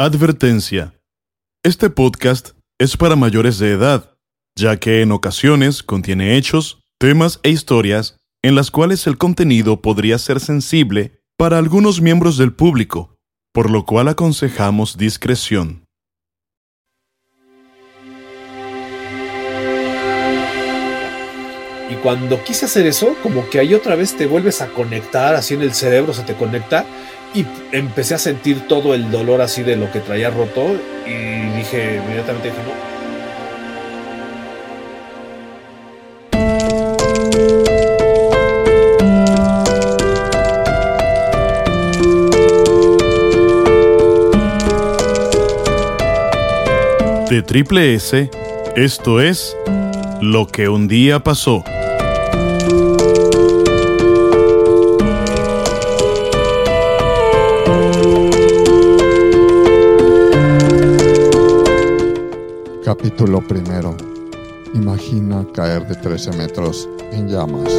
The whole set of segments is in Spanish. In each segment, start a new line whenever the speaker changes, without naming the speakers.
Advertencia. Este podcast es para mayores de edad, ya que en ocasiones contiene hechos, temas e historias en las cuales el contenido podría ser sensible para algunos miembros del público, por lo cual aconsejamos discreción.
Y cuando quise hacer eso, como que ahí otra vez te vuelves a conectar, así en el cerebro se te conecta y empecé a sentir todo el dolor así de lo que traía roto y dije, inmediatamente dije, no.
De Triple S, esto es Lo que un día pasó.
Capítulo primero. Imagina caer de 13 metros en llamas.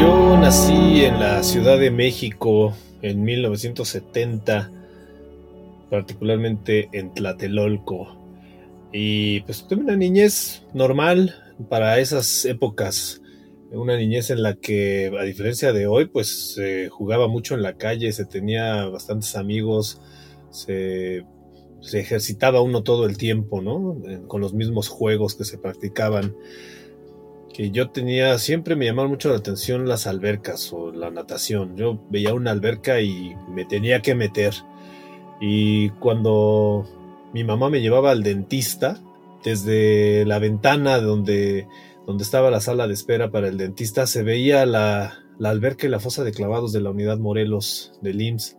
Yo nací en la Ciudad de México en 1970, particularmente en Tlatelolco. Y pues tuve una niñez normal para esas épocas. Una niñez en la que, a diferencia de hoy, pues se jugaba mucho en la calle, se tenía bastantes amigos, se, se ejercitaba uno todo el tiempo, ¿no? Con los mismos juegos que se practicaban. Que yo tenía, siempre me llamaron mucho la atención las albercas o la natación. Yo veía una alberca y me tenía que meter. Y cuando mi mamá me llevaba al dentista desde la ventana donde, donde estaba la sala de espera para el dentista se veía la, la alberca y la fosa de clavados de la unidad Morelos del IMSS.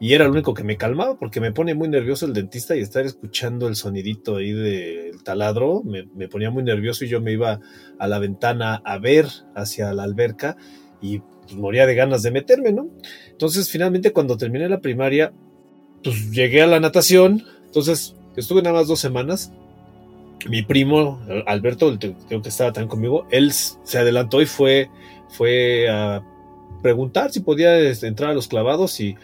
Y era lo único que me calmaba porque me pone muy nervioso el dentista y estar escuchando el sonidito ahí del taladro me, me ponía muy nervioso y yo me iba a la ventana a ver hacia la alberca y pues, moría de ganas de meterme, ¿no? Entonces finalmente cuando terminé la primaria, pues llegué a la natación, entonces estuve nada más dos semanas. Mi primo, Alberto, el que estaba también conmigo, él se adelantó y fue, fue a preguntar si podía este, entrar a los clavados y,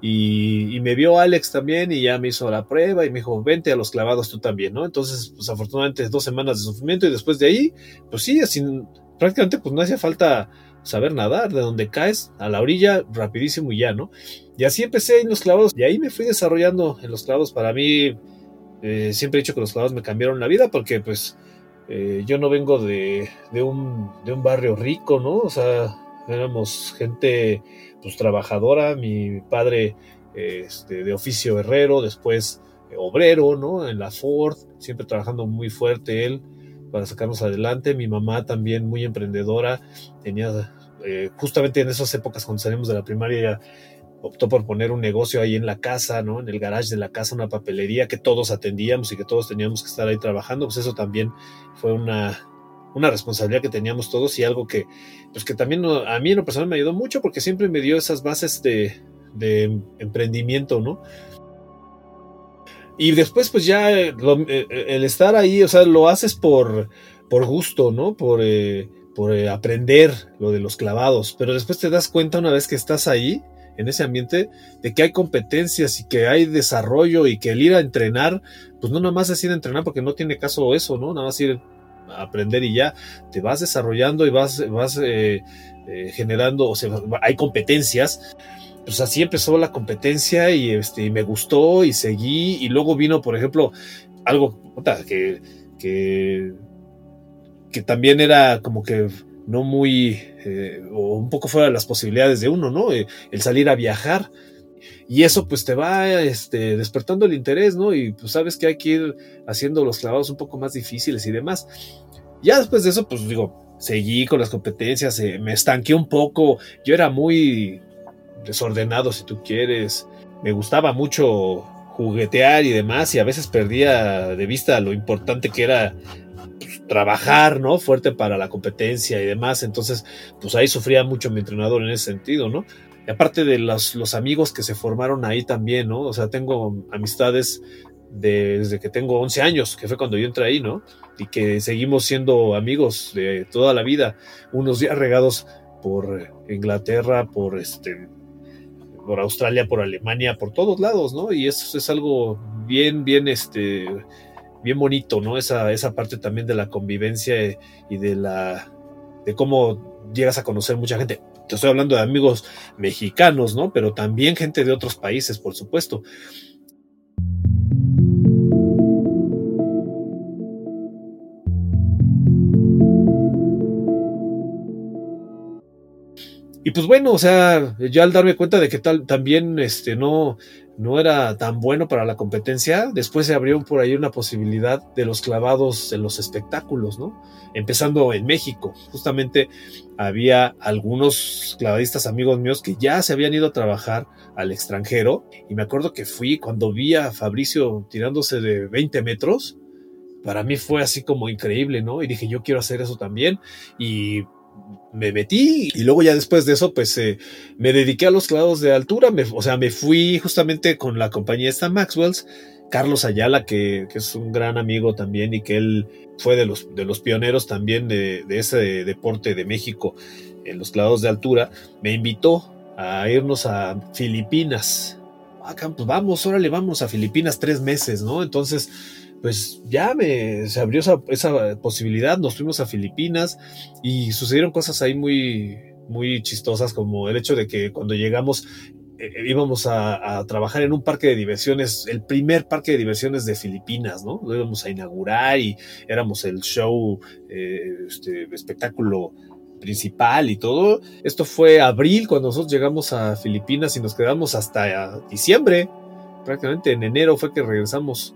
y, me vio Alex también y ya me hizo la prueba y me dijo, vente a los clavados tú también, ¿no? Entonces, pues afortunadamente dos semanas de sufrimiento y después de ahí, pues sí, prácticamente pues no hacía falta saber nadar, de donde caes a la orilla rapidísimo y ya, ¿no? Y así empecé en los clavados y ahí me fui desarrollando en los clavados. Para mí, eh, siempre he dicho que los clavados me cambiaron la vida porque pues eh, yo no vengo de, de, un, de un barrio rico, ¿no? O sea, éramos gente pues trabajadora, mi padre este, de oficio herrero, después eh, obrero, ¿no? En la Ford, siempre trabajando muy fuerte él para sacarnos adelante. Mi mamá también muy emprendedora, tenía eh, justamente en esas épocas cuando salimos de la primaria optó por poner un negocio ahí en la casa, ¿no? En el garage de la casa, una papelería que todos atendíamos y que todos teníamos que estar ahí trabajando, pues eso también fue una, una responsabilidad que teníamos todos y algo que, pues que también a mí en lo personal me ayudó mucho porque siempre me dio esas bases de, de emprendimiento, ¿no? Y después, pues ya lo, el estar ahí, o sea, lo haces por, por gusto, ¿no? Por, eh, por eh, aprender lo de los clavados, pero después te das cuenta una vez que estás ahí, en ese ambiente, de que hay competencias y que hay desarrollo y que el ir a entrenar, pues no nada más es ir a entrenar porque no tiene caso eso, ¿no? Nada más ir a aprender y ya te vas desarrollando y vas, vas eh, eh, generando, o sea, hay competencias pues así empezó la competencia y este, me gustó y seguí. Y luego vino, por ejemplo, algo que, que, también era como que no muy, eh, o un poco fuera de las posibilidades de uno, ¿no? Eh, el salir a viajar. Y eso pues te va este, despertando el interés, ¿no? Y pues sabes que hay que ir haciendo los clavados un poco más difíciles y demás. Ya después de eso, pues digo, seguí con las competencias, eh, me estanqué un poco. Yo era muy desordenado si tú quieres. Me gustaba mucho juguetear y demás y a veces perdía de vista lo importante que era pues, trabajar, ¿no? Fuerte para la competencia y demás. Entonces, pues ahí sufría mucho mi entrenador en ese sentido, ¿no? Y aparte de los, los amigos que se formaron ahí también, ¿no? O sea, tengo amistades desde que tengo 11 años, que fue cuando yo entré ahí, ¿no? Y que seguimos siendo amigos de toda la vida, unos días regados por Inglaterra, por este por Australia, por Alemania, por todos lados, ¿no? Y eso es algo bien, bien, este, bien bonito, ¿no? Esa, esa parte también de la convivencia y de la, de cómo llegas a conocer mucha gente. Te estoy hablando de amigos mexicanos, ¿no? Pero también gente de otros países, por supuesto. Y pues bueno, o sea, yo al darme cuenta de que tal también este no no era tan bueno para la competencia, después se abrió por ahí una posibilidad de los clavados en los espectáculos, ¿no? Empezando en México. Justamente había algunos clavadistas amigos míos que ya se habían ido a trabajar al extranjero y me acuerdo que fui cuando vi a Fabricio tirándose de 20 metros, para mí fue así como increíble, ¿no? Y dije, yo quiero hacer eso también y me metí y luego ya después de eso pues eh, me dediqué a los clavados de altura, o sea, me fui justamente con la compañía esta Maxwell's, Carlos Ayala, que, es un gran amigo también y que él fue de los, de los pioneros también de, ese deporte de México en los clavados de altura, me invitó a irnos a Filipinas. Ah, pues vamos, órale, vamos a Filipinas tres meses, ¿no? Entonces, pues ya me, se abrió esa, esa, posibilidad, nos fuimos a Filipinas y sucedieron cosas ahí muy, muy chistosas, como el hecho de que cuando llegamos eh, eh, íbamos a, trabajar en un parque de diversiones, el primer parque de diversiones de Filipinas, ¿no? Lo íbamos a inaugurar y éramos el show, eh, este, espectáculo principal y todo. Esto fue abril cuando nosotros llegamos a Filipinas y nos quedamos hasta diciembre. Prácticamente en enero fue que regresamos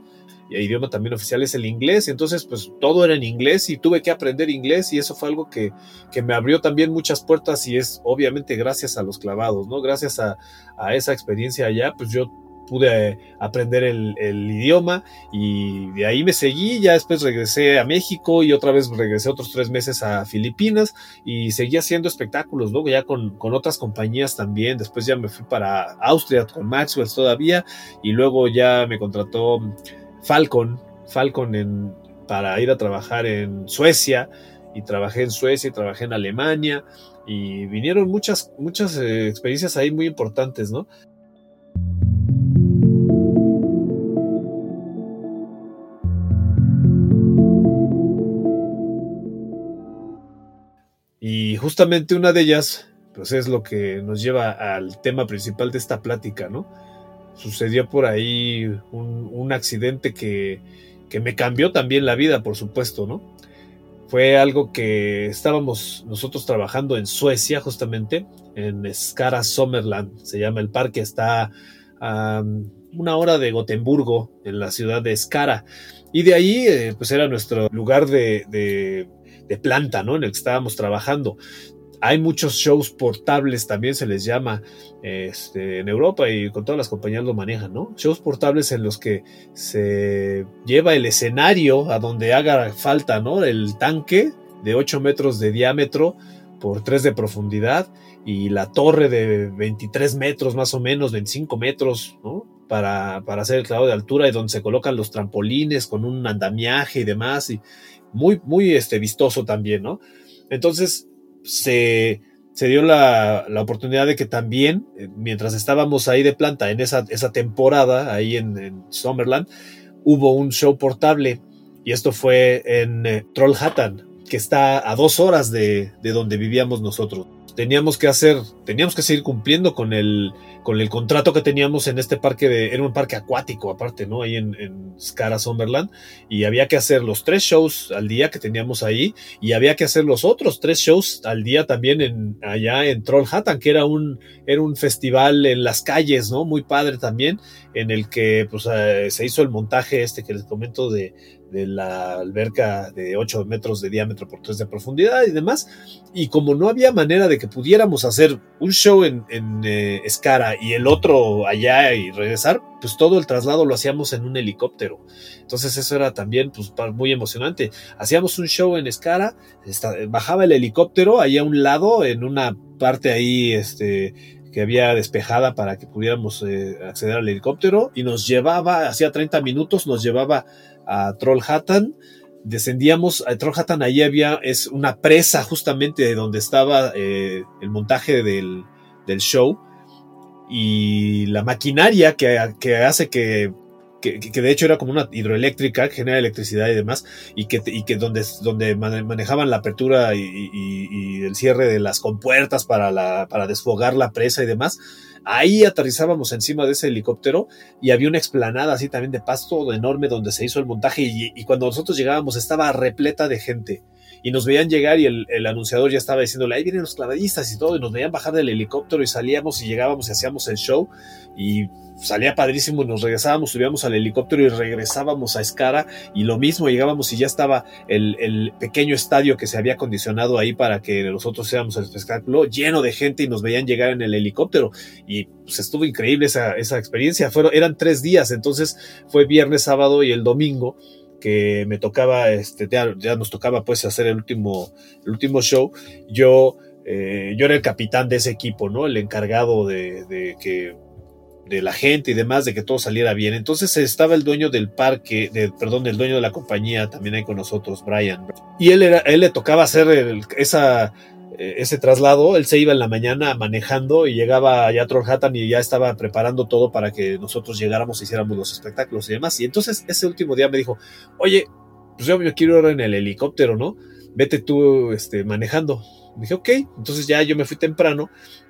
idioma también oficial es el inglés, entonces pues todo era en inglés y tuve que aprender inglés y eso fue algo que, que me abrió también muchas puertas y es obviamente gracias a los clavados, ¿no? Gracias a, a esa experiencia allá, pues yo pude aprender el, el, idioma y de ahí me seguí, ya después regresé a México y otra vez regresé otros tres meses a Filipinas y seguí haciendo espectáculos, luego ya con, con, otras compañías también, después ya me fui para Austria con Maxwell todavía y luego ya me contrató Falcon, Falcon en, para ir a trabajar en Suecia y trabajé en Suecia y trabajé en Alemania y vinieron muchas, muchas eh, experiencias ahí muy importantes, ¿no? Y justamente una de ellas, pues es lo que nos lleva al tema principal de esta plática, ¿no? Sucedió por ahí un, accidente que, que, me cambió también la vida, por supuesto, ¿no? Fue algo que estábamos nosotros trabajando en Suecia, justamente, en Skara Sommerland, se llama el parque, está a una hora de Gotemburgo, en la ciudad de Skara. Y de ahí, eh, pues era nuestro lugar de, de, de planta, ¿no? En el que estábamos trabajando. Hay muchos shows portables, también se les llama este, en Europa y con todas las compañías lo manejan, ¿no? Shows portables en los que se lleva el escenario a donde haga falta, ¿no? El tanque de 8 metros de diámetro por 3 de profundidad y la torre de 23 metros más o menos, 25 metros, ¿no? Para, para hacer el clavado de altura y donde se colocan los trampolines con un andamiaje y demás y muy, muy este, vistoso también, ¿no? Entonces, se, se dio la, la, oportunidad de que también, eh, mientras estábamos ahí de planta en esa, esa temporada, ahí en, Summerland, hubo un show portable. Y esto fue en eh, Trollhättan, que está a dos horas de, de donde vivíamos nosotros. Teníamos que hacer, teníamos que seguir cumpliendo con el, con el contrato que teníamos en este parque de, era un parque acuático aparte, ¿no? Ahí en, en Skara Summerland, y había que hacer los tres shows al día que teníamos ahí, y había que hacer los otros tres shows al día también en, allá en Trollhättan, que era un, era un festival en las calles, ¿no? Muy padre también, en el que pues, eh, se hizo el montaje este que les comento de, de la alberca de 8 metros de diámetro por 3 de profundidad y demás. Y como no había manera de que pudiéramos hacer un show en, en eh, Escara y el otro allá y regresar, pues todo el traslado lo hacíamos en un helicóptero. Entonces eso era también pues, muy emocionante. Hacíamos un show en Escara, bajaba el helicóptero ahí a un lado, en una parte ahí este, que había despejada para que pudiéramos eh, acceder al helicóptero y nos llevaba, hacía 30 minutos, nos llevaba a Trollhättan. Descendíamos a Trollhättan, ahí había es una presa justamente de donde estaba eh, el montaje del, del, show y la maquinaria que, que hace que que, de hecho era como una hidroeléctrica que genera electricidad y demás, y que, y que donde, donde manejaban la apertura y, el cierre de las compuertas para, la, para desfogar la presa y demás. Ahí aterrizábamos encima de ese helicóptero y había una explanada así también de pasto enorme donde se hizo el montaje y, cuando nosotros llegábamos estaba repleta de gente y nos veían llegar y el, el, anunciador ya estaba diciéndole, ahí vienen los clavadistas y todo, y nos veían bajar del helicóptero y salíamos y llegábamos y hacíamos el show y salía padrísimo nos regresábamos, subíamos al helicóptero y regresábamos a Escara y lo mismo llegábamos y ya estaba el, pequeño estadio que se había acondicionado ahí para que nosotros hiciéramos el espectáculo lleno de gente y nos veían llegar en el helicóptero. Y pues estuvo increíble esa, esa experiencia, Fueron, eran tres días, entonces fue viernes, sábado y el domingo que me tocaba, este, ya, nos tocaba pues hacer el último, el último show, yo, eh, yo era el capitán de ese equipo, ¿no? El encargado de, de que de la gente y demás, de que todo saliera bien. Entonces estaba el dueño del parque, de, perdón, el dueño de la compañía también ahí con nosotros, Brian. Y él, era, él le tocaba hacer esa, eh, ese traslado, él se iba en la mañana manejando y llegaba allá a Trollhättan y ya estaba preparando todo para que nosotros llegáramos y hiciéramos los espectáculos y demás. Y entonces ese último día me dijo, oye, pues yo me quiero ir en el helicóptero, ¿no? Vete tú este, manejando. Me dije, ok, entonces ya yo me fui temprano,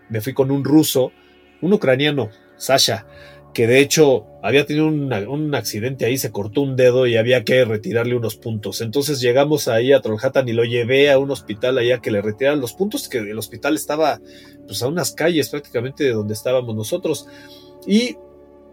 me fui con un ruso, un ucraniano, Sasha, que de hecho había tenido un accidente ahí, se cortó un dedo y había que retirarle unos puntos. Entonces llegamos ahí a Trollhättan y lo llevé a un hospital allá que le retiraran los puntos, que el hospital estaba pues a unas calles prácticamente de donde estábamos nosotros. Y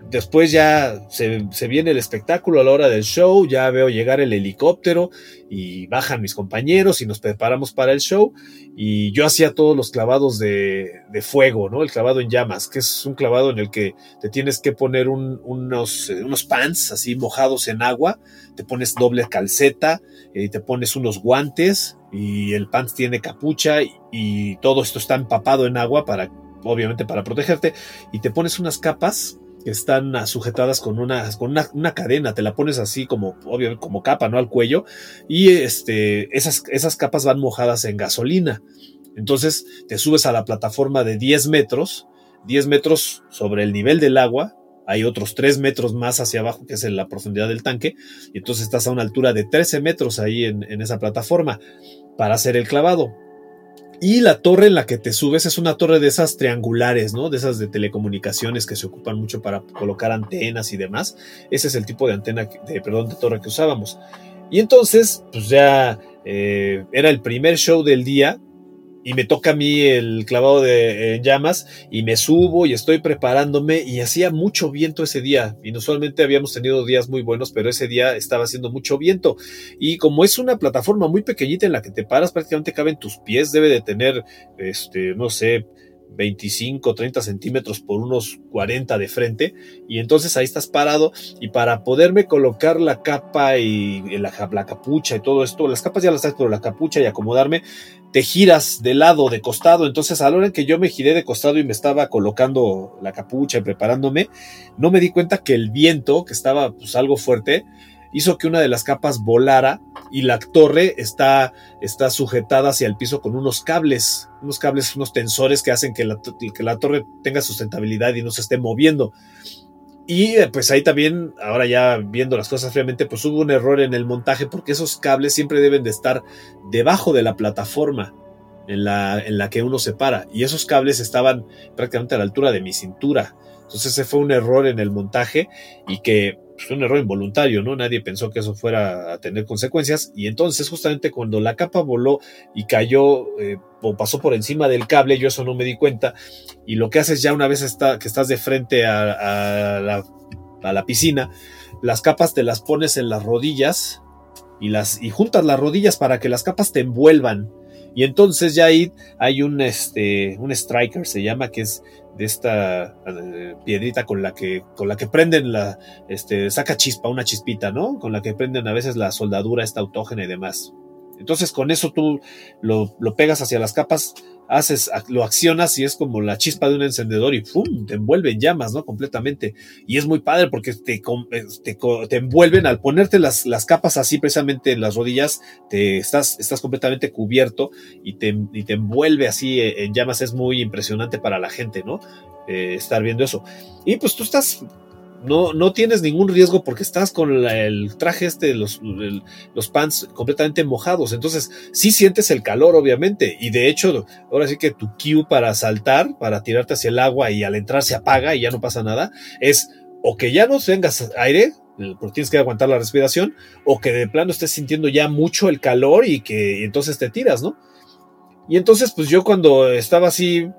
después ya se, viene el espectáculo a la hora del show, ya veo llegar el helicóptero y bajan mis compañeros y nos preparamos para el show y yo hacía todos los clavados de, fuego, ¿no? El clavado en llamas, que es un clavado en el que te tienes que poner unos, unos pants así mojados en agua, te pones doble calceta y te pones unos guantes y el pants tiene capucha y todo esto está empapado en agua para obviamente para protegerte y te pones unas capas que están sujetadas con una, con una, cadena, te la pones así como, obvio, como capa, ¿no? Al cuello, y este, esas, esas capas van mojadas en gasolina. Entonces te subes a la plataforma de 10 metros, 10 metros sobre el nivel del agua, hay otros 3 metros más hacia abajo, que es la profundidad del tanque, y entonces estás a una altura de 13 metros ahí en, en esa plataforma para hacer el clavado. Y la torre en la que te subes es una torre de esas triangulares, ¿no? De esas de telecomunicaciones que se ocupan mucho para colocar antenas y demás. Ese es el tipo de antena, de, perdón, de torre que usábamos. Y entonces, pues ya eh, era el primer show del día y me toca a mí el clavado de llamas y me subo y estoy preparándome y hacía mucho viento ese día. Inusualmente habíamos tenido días muy buenos, pero ese día estaba haciendo mucho viento. Y como es una plataforma muy pequeñita en la que te paras, prácticamente caben tus pies, debe de tener, este, no sé, 25, 30 centímetros por unos 40 de frente y entonces ahí estás parado y para poderme colocar la capa y la, la, capucha y todo esto, las capas ya las traes pero la capucha y acomodarme, te giras de lado, de costado, entonces a la hora en que yo me giré de costado y me estaba colocando la capucha y preparándome, no me di cuenta que el viento, que estaba pues algo fuerte, hizo que una de las capas volara y la torre está, está sujetada hacia el piso con unos cables, unos cables, unos tensores que hacen que la, que la torre tenga sustentabilidad y no se esté moviendo. Y eh, pues ahí también, ahora ya viendo las cosas fríamente, pues hubo un error en el montaje porque esos cables siempre deben de estar debajo de la plataforma en la, en la que uno se para. Y esos cables estaban prácticamente a la altura de mi cintura. Entonces ese fue un error en el montaje y que pues, un error involuntario, ¿no? Nadie pensó que eso fuera a tener consecuencias. Y entonces, justamente cuando la capa voló y cayó eh, o pasó por encima del cable, yo eso no me di cuenta. Y lo que haces ya una vez está, que estás de frente a, la, a la piscina, las capas te las pones en las rodillas y, las, y juntas las rodillas para que las capas te envuelvan. Y entonces ya hay un, este, un striker, se llama, que es de esta eh, piedrita con la que con la que prenden la este saca chispa una chispita no con la que prenden a veces la soldadura esta autógena y demás. Entonces con eso tú lo, lo pegas hacia las capas haces, lo accionas y es como la chispa de un encendedor y ¡pum! te envuelve en llamas, ¿no? Completamente. Y es muy padre porque te, te, te envuelven al ponerte las, las, capas así precisamente en las rodillas, te estás, estás completamente cubierto y te, y te envuelve así en llamas. Es muy impresionante para la gente, ¿no? Eh, estar viendo eso. Y pues tú estás no, no tienes ningún riesgo porque estás con el traje este, los, los pants completamente mojados. Entonces, sí sientes el calor, obviamente. Y de hecho, ahora sí que tu cue para saltar, para tirarte hacia el agua y al entrar se apaga y ya no pasa nada, es o que ya no tengas aire, porque tienes que aguantar la respiración, o que de plano estés sintiendo ya mucho el calor y que entonces te tiras, ¿no? Y entonces, pues yo cuando estaba así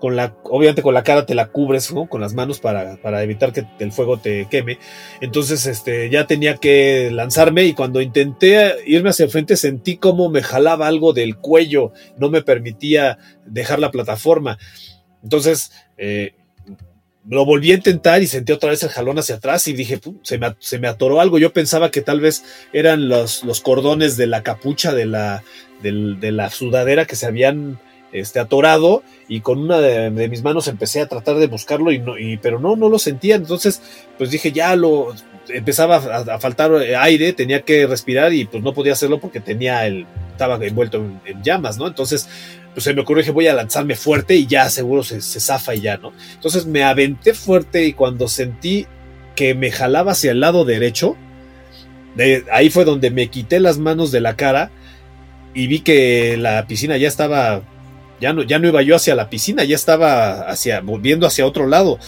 con la, obviamente con la cara te la cubres. Con las manos para, para, evitar que el fuego te queme. Entonces, este, ya tenía que lanzarme y cuando intenté irme hacia el frente sentí como me jalaba algo del cuello, no me permitía dejar la plataforma. Entonces, eh, lo volví a intentar y sentí otra vez el jalón hacia atrás y dije, se me, se me atoró algo. Yo pensaba que tal vez eran los, los cordones de la capucha de la, de la sudadera que se habían este, atorado y con una de, mis manos empecé a tratar de buscarlo y no, y, pero no, no lo sentía. Entonces, pues dije, ya lo empezaba a, faltar aire, tenía que respirar y pues no podía hacerlo porque tenía el, estaba envuelto en, llamas, ¿no? Entonces, pues se me ocurrió que voy a lanzarme fuerte y ya seguro se, se zafa y ya, ¿no? Entonces me aventé fuerte y cuando sentí que me jalaba hacia el lado derecho, de, ahí fue donde me quité las manos de la cara y vi que la piscina ya estaba ya no, ya no iba yo hacia la piscina, ya estaba hacia, volviendo hacia otro lado,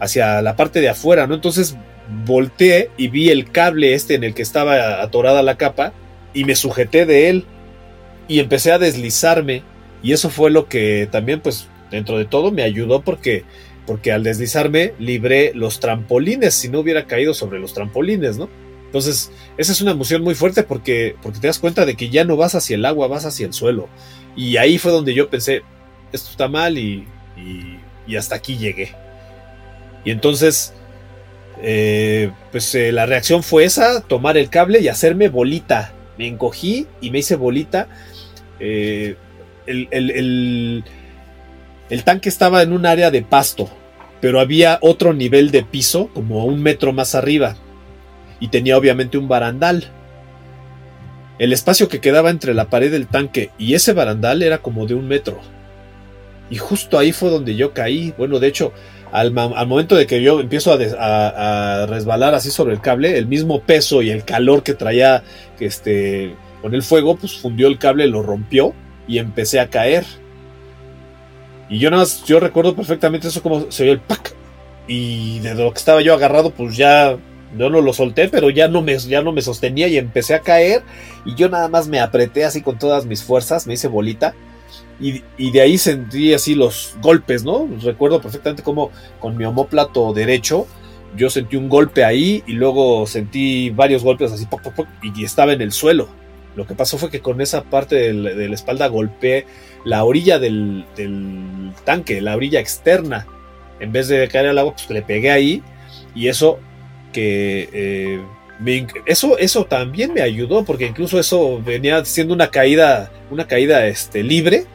hacia la parte de afuera, ¿no? Entonces volteé y vi el cable este en el que estaba atorada la capa y me sujeté de él y empecé a deslizarme y eso fue lo que también pues dentro de todo me ayudó porque porque al deslizarme libré los trampolines si no hubiera caído sobre los trampolines, ¿no? Entonces, esa es una emoción muy fuerte porque, porque te das cuenta de que ya no vas hacia el agua, vas hacia el suelo. Y ahí fue donde yo pensé, esto está mal y, y, hasta aquí llegué. Y entonces, eh, pues eh, la reacción fue esa, tomar el cable y hacerme bolita. Me encogí y me hice bolita. Eh, el, el, el, tanque estaba en un área de pasto, pero había otro nivel de piso, como un metro más arriba. Y tenía obviamente un barandal. El espacio que quedaba entre la pared del tanque y ese barandal era como de un metro. Y justo ahí fue donde yo caí. Bueno, de hecho, al, momento de que yo empiezo a, resbalar así sobre el cable, el mismo peso y el calor que traía este, con el fuego, pues fundió el cable, lo rompió y empecé a caer. Y yo nada más, yo recuerdo perfectamente eso como se oyó el pack. Y de lo que estaba yo agarrado, pues ya no lo solté, pero ya no, me, ya no me sostenía y empecé a caer. Y yo nada más me apreté así con todas mis fuerzas, me hice bolita. Y, de ahí sentí así los golpes, ¿no? Recuerdo perfectamente como con mi homóplato derecho yo sentí un golpe ahí y luego sentí varios golpes así y estaba en el suelo. Lo que pasó fue que con esa parte de la, espalda golpeé la orilla del, del, tanque, la orilla externa. En vez de caer al agua, pues le pegué ahí y eso eh, eso, eso también me ayudó, porque incluso eso venía siendo una caída, una caída este, libre.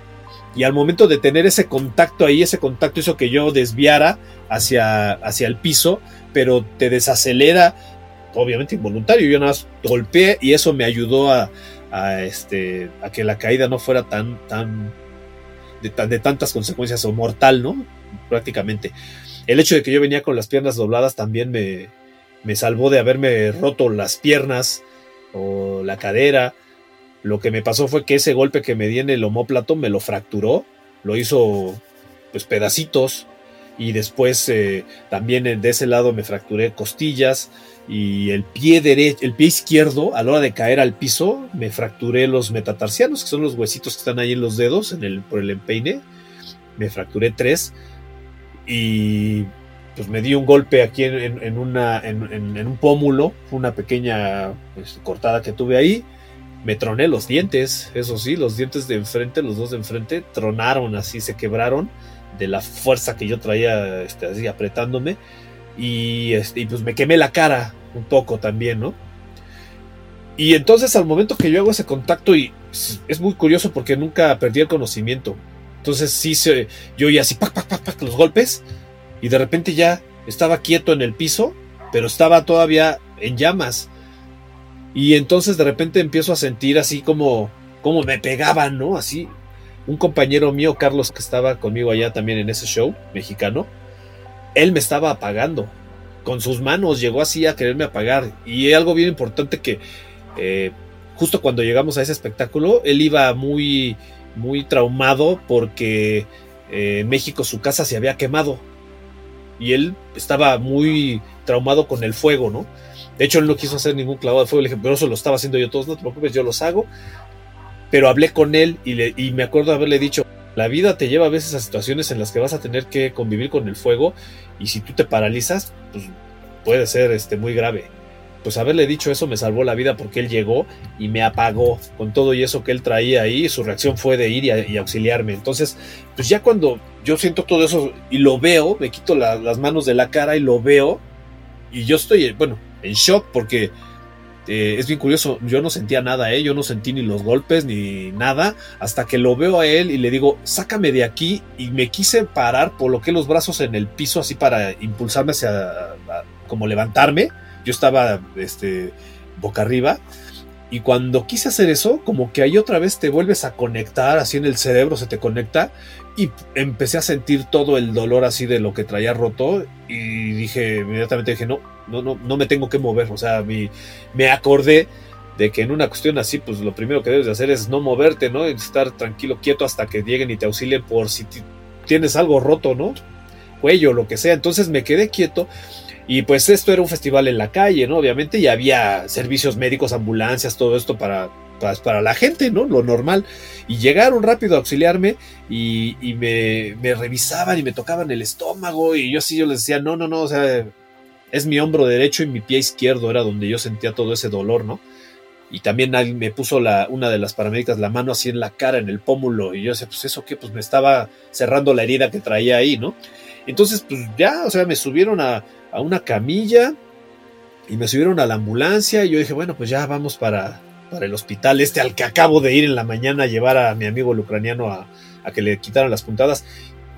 Y al momento de tener ese contacto ahí, ese contacto hizo que yo desviara hacia, hacia el piso, pero te desacelera, obviamente involuntario. Yo nada más golpeé y eso me ayudó a, este, a que la caída no fuera tan, tan, de, de tantas consecuencias o mortal, ¿no? Prácticamente. El hecho de que yo venía con las piernas dobladas también me, me salvó de haberme roto las piernas o la cadera. Lo que me pasó fue que ese golpe que me di en el homóplato me lo fracturó, lo hizo pues pedacitos y después eh, también de ese lado me fracturé costillas y el pie derecho, el pie izquierdo a la hora de caer al piso me fracturé los metatarsianos que son los huesitos que están ahí en los dedos en el, por el empeine, me fracturé tres y pues me di un golpe aquí en, un pómulo, una pequeña pues, cortada que tuve ahí. Me troné los dientes, eso sí, los dientes de enfrente, los dos de enfrente, tronaron así, se quebraron de la fuerza que yo traía este, así apretándome. Y, este, y pues me quemé la cara un poco también, ¿no? Y entonces al momento que yo hago ese contacto y es muy curioso porque nunca perdí el conocimiento. Entonces sí se, yo oía así, pac, pac, pac, pac, los golpes y de repente ya estaba quieto en el piso, pero estaba todavía en llamas. Y entonces de repente empiezo a sentir así como, como me pegaban, ¿no? Así. Un compañero mío, Carlos, que estaba conmigo allá también en ese show mexicano, él me estaba apagando. Con sus manos llegó así a quererme apagar. Y algo bien importante que eh, justo cuando llegamos a ese espectáculo, él iba muy, muy traumado porque eh, México su casa se había quemado. Y él estaba muy traumado con el fuego, ¿no? De hecho, él no quiso hacer ningún clavado de fuego. Le dije, pero eso lo estaba haciendo yo todos, no te preocupes, yo los hago. Pero hablé con él y, me acuerdo haberle dicho, la vida te lleva a veces a situaciones en las que vas a tener que convivir con el fuego y si tú te paralizas, pues puede ser este, muy grave pues haberle dicho eso me salvó la vida porque él llegó y me apagó con todo y eso que él traía ahí. Su reacción fue de ir y, auxiliarme. Entonces, pues ya cuando yo siento todo eso y lo veo, me quito las manos de la cara y lo veo. Y yo estoy, bueno, en shock porque eh, es bien curioso. Yo no sentía nada, ¿eh? Yo no sentí ni los golpes ni nada. Hasta que lo veo a él y le digo, sácame de aquí. Y me quise parar, coloqué los brazos en el piso así para impulsarme hacia, como levantarme yo estaba este, boca arriba. Y cuando quise hacer eso, como que ahí otra vez te vuelves a conectar, así en el cerebro se te conecta. Y empecé a sentir todo el dolor así de lo que traía roto. Y dije, inmediatamente dije, no, no, no, no me tengo que mover. O sea, mi, me acordé de que en una cuestión así, pues lo primero que debes de hacer es no moverte, ¿no? estar tranquilo, quieto hasta que lleguen y te auxilien por si tienes algo roto, ¿no? Cuello, lo que sea. Entonces me quedé quieto y pues esto era un festival en la calle, ¿no? Obviamente, y había servicios médicos, ambulancias, todo esto para, para, la gente, ¿no? Lo normal. Y llegaron rápido a auxiliarme y, me, revisaban y me tocaban el estómago y yo así yo les decía, no, no, no, o sea, es mi hombro derecho y mi pie izquierdo era donde yo sentía todo ese dolor, ¿no? Y también me puso la, una de las paramédicas la mano así en la cara, en el pómulo, y yo decía, pues eso qué, pues me estaba cerrando la herida que traía ahí, ¿no? Entonces, pues ya, o sea, me subieron a, a una camilla y me subieron a la ambulancia y yo dije, bueno, pues ya vamos para, para el hospital este al que acabo de ir en la mañana a llevar a mi amigo el ucraniano a, que le quitaran las puntadas.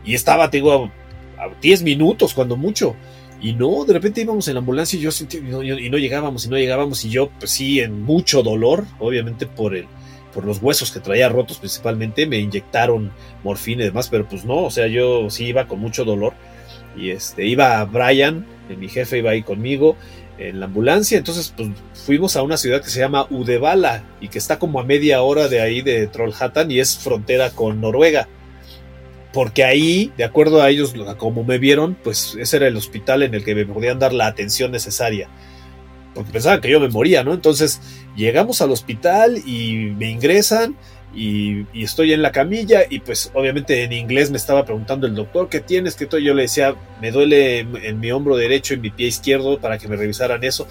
Y estaba, te digo, a 10 minutos, cuando mucho. Y no, de repente íbamos en la ambulancia y yo sentí, y no, y no llegábamos, y no llegábamos, y yo, pues sí, en mucho dolor, obviamente por el, por los huesos que traía rotos principalmente, me inyectaron morfina y demás, pero pues no, o sea, yo sí iba con mucho dolor. Y este, iba Brian, mi jefe iba ahí conmigo en la ambulancia, entonces pues fuimos a una ciudad que se llama Udevala y que está como a media hora de ahí de Trollhättan y es frontera con Noruega. Porque ahí, de acuerdo a ellos, como me vieron, pues ese era el hospital en el que me podían dar la atención necesaria. Porque pensaban que yo me moría, ¿no? Entonces llegamos al hospital y me ingresan y, estoy en la camilla y pues obviamente en inglés me estaba preguntando el doctor, ¿qué tienes? ¿Qué Yo le decía, me duele en mi hombro derecho y mi pie izquierdo para que me revisaran eso.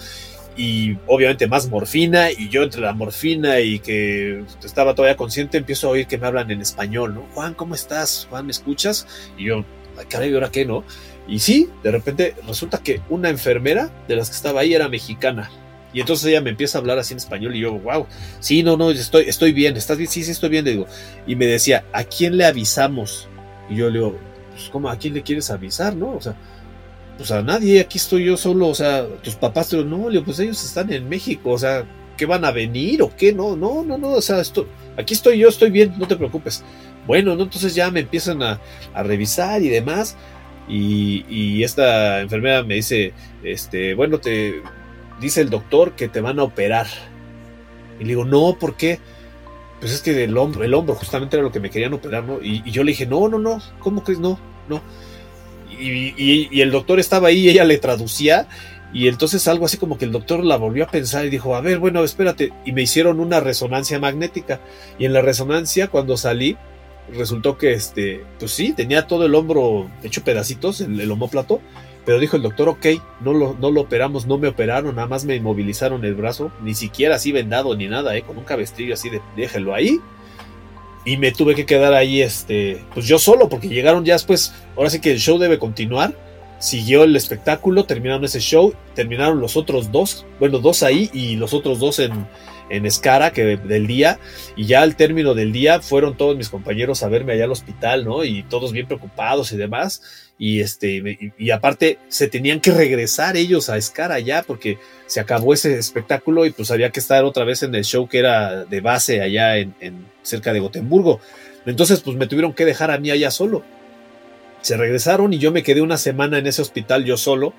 Y obviamente más morfina y yo entre la morfina y que estaba todavía consciente empiezo a oír que me hablan en español, ¿no? Juan, ¿cómo estás? Juan, ¿me escuchas? Y yo, caray, ¿y ahora qué, no? Y sí, de repente resulta que una enfermera de las que estaba ahí era mexicana y entonces ella me empieza a hablar así en español y yo, wow, sí, no, no, estoy, estoy bien, ¿estás bien? Sí, sí, estoy bien, le digo. Y me decía, ¿a quién le avisamos? Y yo le digo, pues, ¿cómo? ¿A quién le quieres avisar, no? O sea, pues a nadie, aquí estoy yo solo, o sea, tus papás, te no, le digo, pues ellos están en México, o sea, ¿qué van a venir o qué? No, no, no, no, o sea, esto, aquí estoy yo, estoy bien, no te preocupes. Bueno, ¿no? entonces ya me empiezan a, a revisar y demás. Y, y, esta enfermera me dice, este, bueno, te dice el doctor que te van a operar. Y le digo, no, ¿por qué? Pues es que el hombro, el hombro justamente era lo que me querían operar, ¿no? Y, yo le dije, no, no, no, ¿cómo que no? No. Y, el doctor estaba ahí y ella le traducía. Y entonces algo así como que el doctor la volvió a pensar y dijo, a ver, bueno, espérate. Y me hicieron una resonancia magnética. Y en la resonancia, cuando salí, resultó que este, pues sí, tenía todo el hombro hecho pedacitos, el, el homóplato pero dijo el doctor, ok, no lo, no lo operamos, no me operaron, nada más me inmovilizaron el brazo, ni siquiera así vendado ni nada, ¿eh? con un cabestrillo así de déjelo ahí. Y me tuve que quedar ahí, este, pues yo solo, porque llegaron ya después, ahora sí que el show debe continuar. siguió el espectáculo, terminaron ese show, terminaron los otros dos, bueno, dos ahí y los otros dos en, en Escara que del día y ya al término del día fueron todos mis compañeros a verme allá al hospital, ¿no? Y todos bien preocupados y demás y este y, aparte se tenían que regresar ellos a Escara ya porque se acabó ese espectáculo y pues había que estar otra vez en el show que era de base allá en, en cerca de Gotemburgo. Entonces pues me tuvieron que dejar a mí allá solo. Se regresaron y yo me quedé una semana en ese hospital yo solo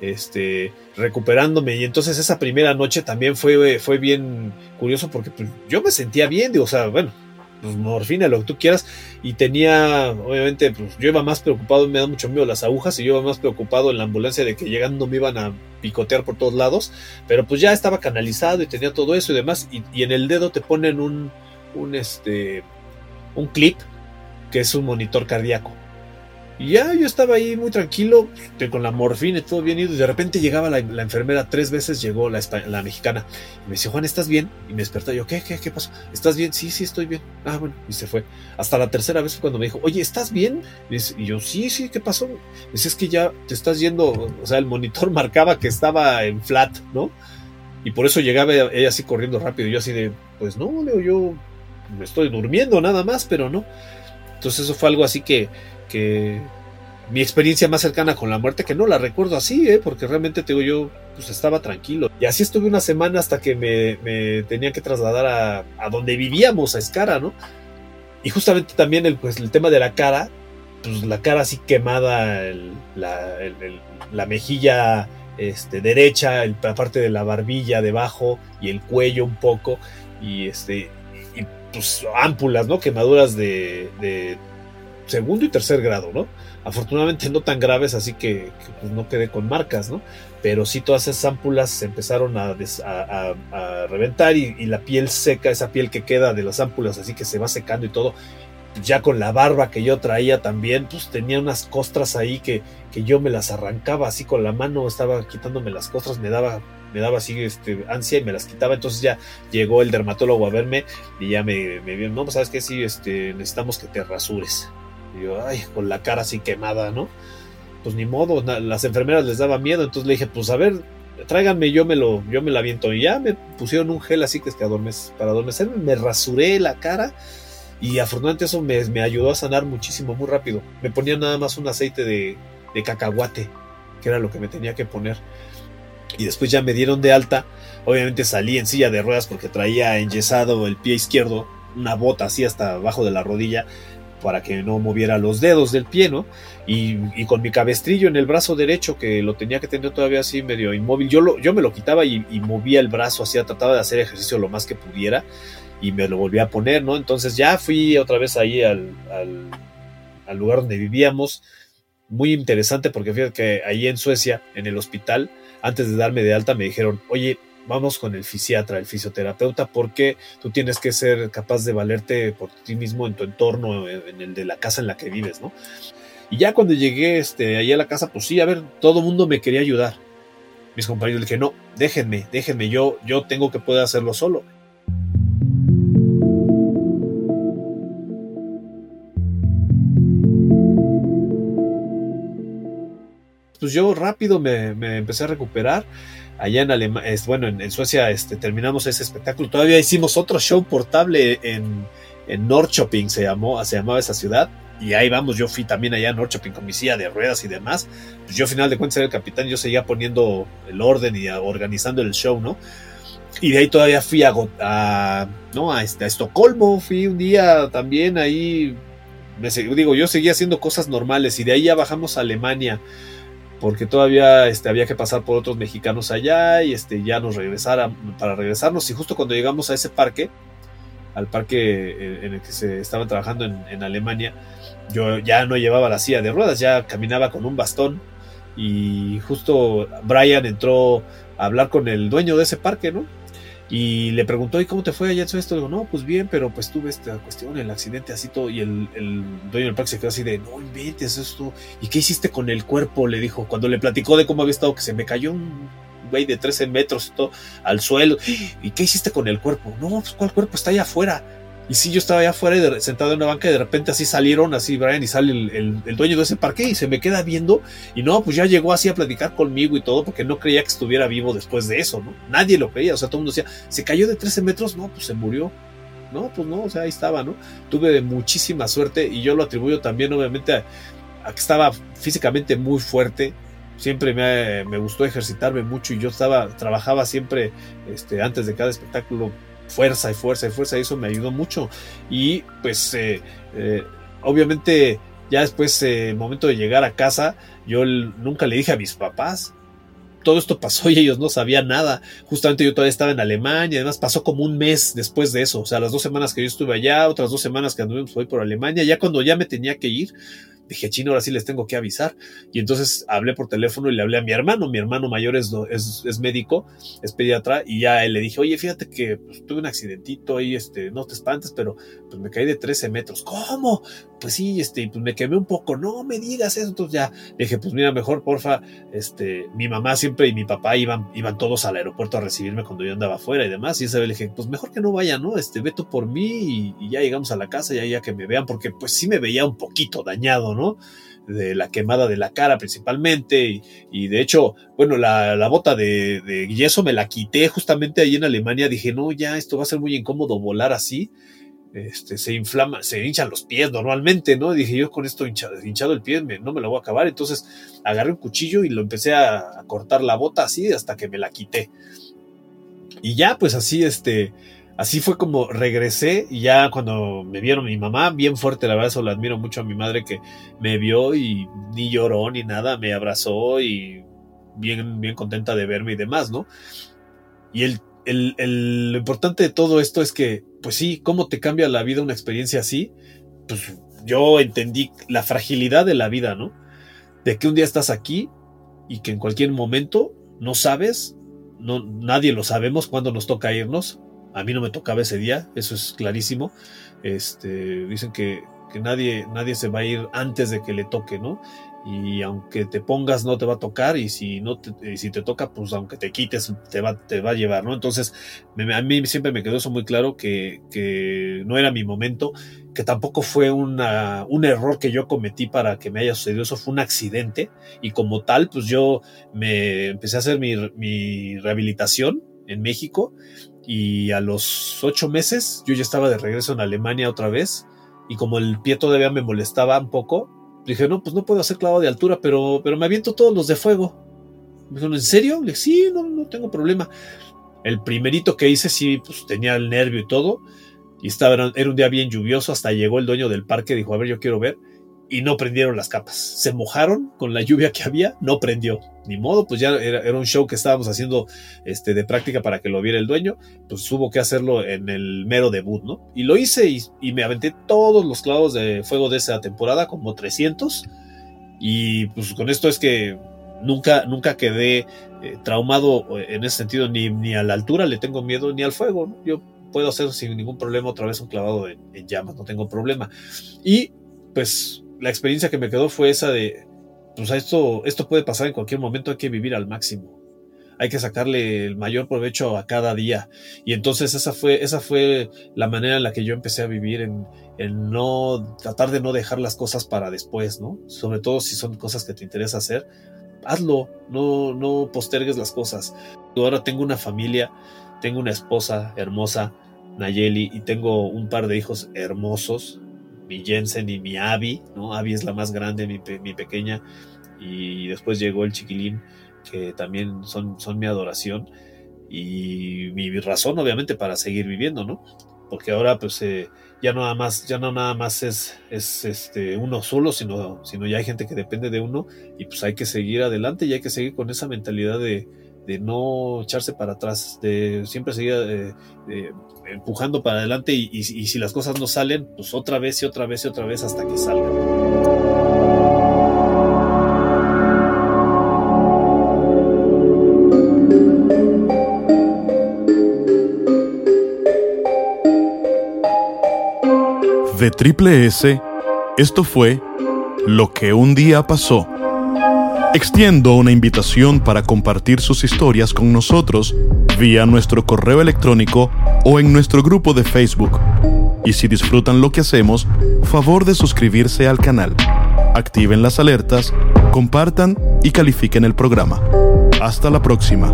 este, recuperándome. Y entonces esa primera noche también fue, fue bien curioso porque pues, yo me sentía bien, digo, o sea, bueno, pues morfina, lo que tú quieras. Y tenía, obviamente, pues yo iba más preocupado, me da mucho miedo las agujas, y yo iba más preocupado en la ambulancia de que llegando me iban a picotear por todos lados. Pero pues ya estaba canalizado y tenía todo eso y demás. Y, y en el dedo te ponen un, un, este, un clip que es un monitor cardíaco. Y ya yo estaba ahí muy tranquilo, con la morfina y todo bien y de repente llegaba la, enfermera, tres veces llegó la, mexicana, y me dice, Juan, ¿estás bien? Y me despertó, yo, ¿qué, qué, qué pasó? ¿Estás bien? Sí, sí, estoy bien. Ah, bueno, y se fue. Hasta la tercera vez fue cuando me dijo, oye, ¿estás bien? Y, yo, sí, sí, ¿qué pasó? Dice, es que ya te estás yendo, o sea, el monitor marcaba que estaba en flat, ¿no? Y por eso llegaba ella así corriendo rápido, y yo así de, pues no, Leo, yo me estoy durmiendo nada más, pero no. Entonces eso fue algo así que mi experiencia más cercana con la muerte, que no la recuerdo así, ¿eh? porque realmente te digo yo, pues estaba tranquilo. Y así estuve una semana hasta que me, tenía que trasladar a, a, donde vivíamos, a Escara, ¿no? Y justamente también el, pues, el tema de la cara, pues la cara así quemada, la, la, mejilla este, derecha, la parte de la barbilla debajo y el cuello un poco, y este, y, pues ámpulas, ¿no? Quemaduras de segundo y tercer grado, ¿no? Afortunadamente no tan graves, así que, pues, no quedé con marcas, ¿no? Pero sí todas esas ámpulas se empezaron a, a, reventar y, la piel seca, esa piel que queda de las ámpulas, así que se va secando y todo. Ya con la barba que yo traía también, pues tenía unas costras ahí que, que yo me las arrancaba así con la mano, estaba quitándome las costras, me daba me daba así este, ansia y me las quitaba. Entonces ya llegó el dermatólogo a verme y ya me, me vio, no, pues sabes que sí, este, necesitamos que te rasures. Y yo, ay, con la cara así quemada, ¿no? Pues ni modo, las enfermeras les daba miedo, entonces le dije, pues a ver, tráiganme, yo me lo, yo me la aviento. Y ya me pusieron un gel así que es que adormes, para adormecerme, me rasuré la cara y afortunadamente eso me, me, ayudó a sanar muchísimo, muy rápido. Me ponía nada más un aceite de, de cacahuate, que era lo que me tenía que poner. Y después ya me dieron de alta. Obviamente salí en silla de ruedas porque traía enyesado el pie izquierdo, una bota así hasta abajo de la rodilla para que no moviera los dedos del pie, ¿no? Y, con mi cabestrillo en el brazo derecho, que lo tenía que tener todavía así medio inmóvil, yo, lo, yo me lo quitaba y, movía el brazo así, trataba de hacer ejercicio lo más que pudiera y me lo volví a poner, ¿no? Entonces ya fui otra vez ahí al, al, lugar donde vivíamos, muy interesante porque fíjate que ahí en Suecia, en el hospital, antes de darme de alta, me dijeron, oye, vamos con el fisiatra, el fisioterapeuta, porque tú tienes que ser capaz de valerte por ti mismo en tu entorno, en el de la casa en la que vives, ¿no? Y ya cuando llegué este, ahí a la casa, pues sí, a ver, todo el mundo me quería ayudar. Mis compañeros le dije, no, déjenme, déjenme, yo, yo tengo que poder hacerlo solo. Pues yo rápido me, me empecé a recuperar allá en Alemania, bueno, en, Suecia este, terminamos ese espectáculo. Todavía hicimos otro show portable en, en Norrköping, se, llamó, se llamaba esa ciudad. Y ahí vamos, yo fui también allá en Norrköping con mi silla de ruedas y demás. Pues yo, al final de cuentas, era el capitán, yo seguía poniendo el orden y organizando el show, ¿no? Y de ahí todavía fui a, a ¿no? a, este, a Estocolmo, fui un día también ahí. Me, digo, yo seguía haciendo cosas normales y de ahí ya bajamos a Alemania porque todavía este, había que pasar por otros mexicanos allá y este, ya nos regresara para regresarnos. Y justo cuando llegamos a ese parque, al parque en el que se estaban trabajando en, Alemania, yo ya no llevaba la silla de ruedas, ya caminaba con un bastón y justo Brian entró a hablar con el dueño de ese parque, ¿no? Y le preguntó, ¿y cómo te fue allá en esto? Digo, no, pues bien, pero pues tuve esta cuestión, el accidente, así todo. Y el, dueño del parque se quedó así de, no inventes esto. ¿Y qué hiciste con el cuerpo? Le dijo, cuando le platicó de cómo había estado, que se me cayó un güey de 13 metros todo al suelo. ¿Y qué hiciste con el cuerpo? No, pues ¿cuál cuerpo? Está allá afuera. Y sí, yo estaba allá afuera sentado en una banca y de repente así salieron, así Brian y sale el, el, dueño de ese parque y se me queda viendo y no, pues ya llegó así a platicar conmigo y todo porque no creía que estuviera vivo después de eso, ¿no? Nadie lo creía, o sea, todo el mundo decía, se cayó de 13 metros, no, pues se murió. No, pues no, o sea, ahí estaba, ¿no? Tuve muchísima suerte y yo lo atribuyo también obviamente a, que estaba físicamente muy fuerte, siempre me, me, gustó ejercitarme mucho y yo estaba, trabajaba siempre este, antes de cada espectáculo fuerza y fuerza y fuerza, y eso me ayudó mucho. Y pues eh, eh, obviamente ya después, el eh, momento de llegar a casa, yo nunca le dije a mis papás. Todo esto pasó y ellos no sabían nada. Justamente yo todavía estaba en Alemania. Además, pasó como un mes después de eso. O sea, las dos semanas que yo estuve allá, otras dos semanas que anduvimos por Alemania. Ya cuando ya me tenía que ir, dije, chino, ahora sí les tengo que avisar. Y entonces hablé por teléfono y le hablé a mi hermano. Mi hermano mayor es, es, médico, es pediatra, y ya le dije, oye, fíjate que pues, tuve un accidentito ahí, este, no te espantes, pero pues me caí de 13 metros. ¿Cómo? Pues sí, este, pues me quemé un poco. No me digas eso. Entonces ya dije, pues mira, mejor, porfa, este, mi mamá siempre y mi papá iban, iban todos al aeropuerto a recibirme cuando yo andaba afuera y demás. Y esa vez le dije, pues mejor que no vaya, ¿no? Este, ve por mí y, ya llegamos a la casa, ya, ya que me vean, porque pues sí me veía un poquito dañado, ¿no? De la quemada de la cara principalmente. Y, de hecho, bueno, la, bota de, de, yeso me la quité justamente ahí en Alemania. Dije, no, ya esto va a ser muy incómodo volar así. Este, se inflama, se hinchan los pies normalmente, ¿no? dije, yo con esto hinchado, el pie no me lo voy a acabar. Entonces agarré un cuchillo y lo empecé a, a cortar la bota así hasta que me la quité. Y ya, pues así, este, así fue como regresé y ya cuando me vieron mi mamá, bien fuerte, la verdad, eso lo admiro mucho a mi madre que me vio y ni lloró ni nada, me abrazó y bien, bien contenta de verme y demás, ¿no? Y el, el, lo importante de todo esto es que, pues sí, ¿cómo te cambia la vida una experiencia así? Pues yo entendí la fragilidad de la vida, ¿no? De que un día estás aquí y que en cualquier momento no sabes, no, nadie lo sabemos cuándo nos toca irnos, a mí no me tocaba ese día, eso es clarísimo. Este, dicen que, que nadie, nadie se va a ir antes de que le toque, ¿no? Y aunque te pongas no te va a tocar y si no te, si te toca pues aunque te quites te va, te va a llevar no entonces a mí siempre me quedó eso muy claro que, que no era mi momento que tampoco fue una, un error que yo cometí para que me haya sucedido eso fue un accidente y como tal pues yo me empecé a hacer mi, mi rehabilitación en México y a los ocho meses yo ya estaba de regreso en Alemania otra vez y como el pie todavía me molestaba un poco, dije, no, pues no puedo hacer clavado de altura, pero, pero me aviento todos los de fuego. Me dijeron, ¿en serio? Le dije, sí, no, no tengo problema. El primerito que hice, sí, pues tenía el nervio y todo. Y estaba, era un día bien lluvioso, hasta llegó el dueño del parque, dijo, a ver, yo quiero ver y no prendieron las capas. Se mojaron con la lluvia que había, no prendió. Ni modo, pues ya era, un show que estábamos haciendo este, de práctica para que lo viera el dueño, pues hubo que hacerlo en el mero debut, ¿no? Y lo hice y, me aventé todos los clavos de fuego de esa temporada, como 300. Y pues con esto es que nunca, nunca quedé eh, traumado en ese sentido, ni, ni a la altura le tengo miedo, ni al fuego. Yo puedo hacer sin ningún problema otra vez un clavado en llamas, no tengo problema. Y pues la experiencia que me quedó fue esa de, pues esto, esto puede pasar en cualquier momento, hay que vivir al máximo. Hay que sacarle el mayor provecho a cada día. Y entonces esa fue, esa fue la manera en la que yo empecé a vivir, en, en no, tratar de no dejar las cosas para después, ¿no? Sobre todo si son cosas que te interesa hacer, hazlo, no, no postergues las cosas. Ahora tengo una familia, tengo una esposa hermosa, Nayeli, y tengo un par de hijos hermosos, mi Jensen y mi Abby, ¿no? Abby es la más grande, mi, mi, pequeña, y después llegó el chiquilín, que también son, son mi adoración y mi razón, obviamente, para seguir viviendo, ¿no? Porque ahora, pues, eh, ya no nada más, ya no nada más es, es este, uno solo, sino, sino ya hay gente que depende de uno, y pues hay que seguir adelante y hay que seguir con esa mentalidad de, de no echarse para atrás, de siempre seguir eh, eh, empujando para adelante y, si las cosas no salen, pues otra vez y otra vez y otra vez hasta que salgan.
De Triple S, esto fue Lo que un día pasó. Extiendo una invitación para compartir sus historias con nosotros vía nuestro correo electrónico o en nuestro grupo de Facebook. Y si disfrutan lo que hacemos, favor de suscribirse al canal. Activen las alertas, compartan y califiquen el programa. Hasta la próxima.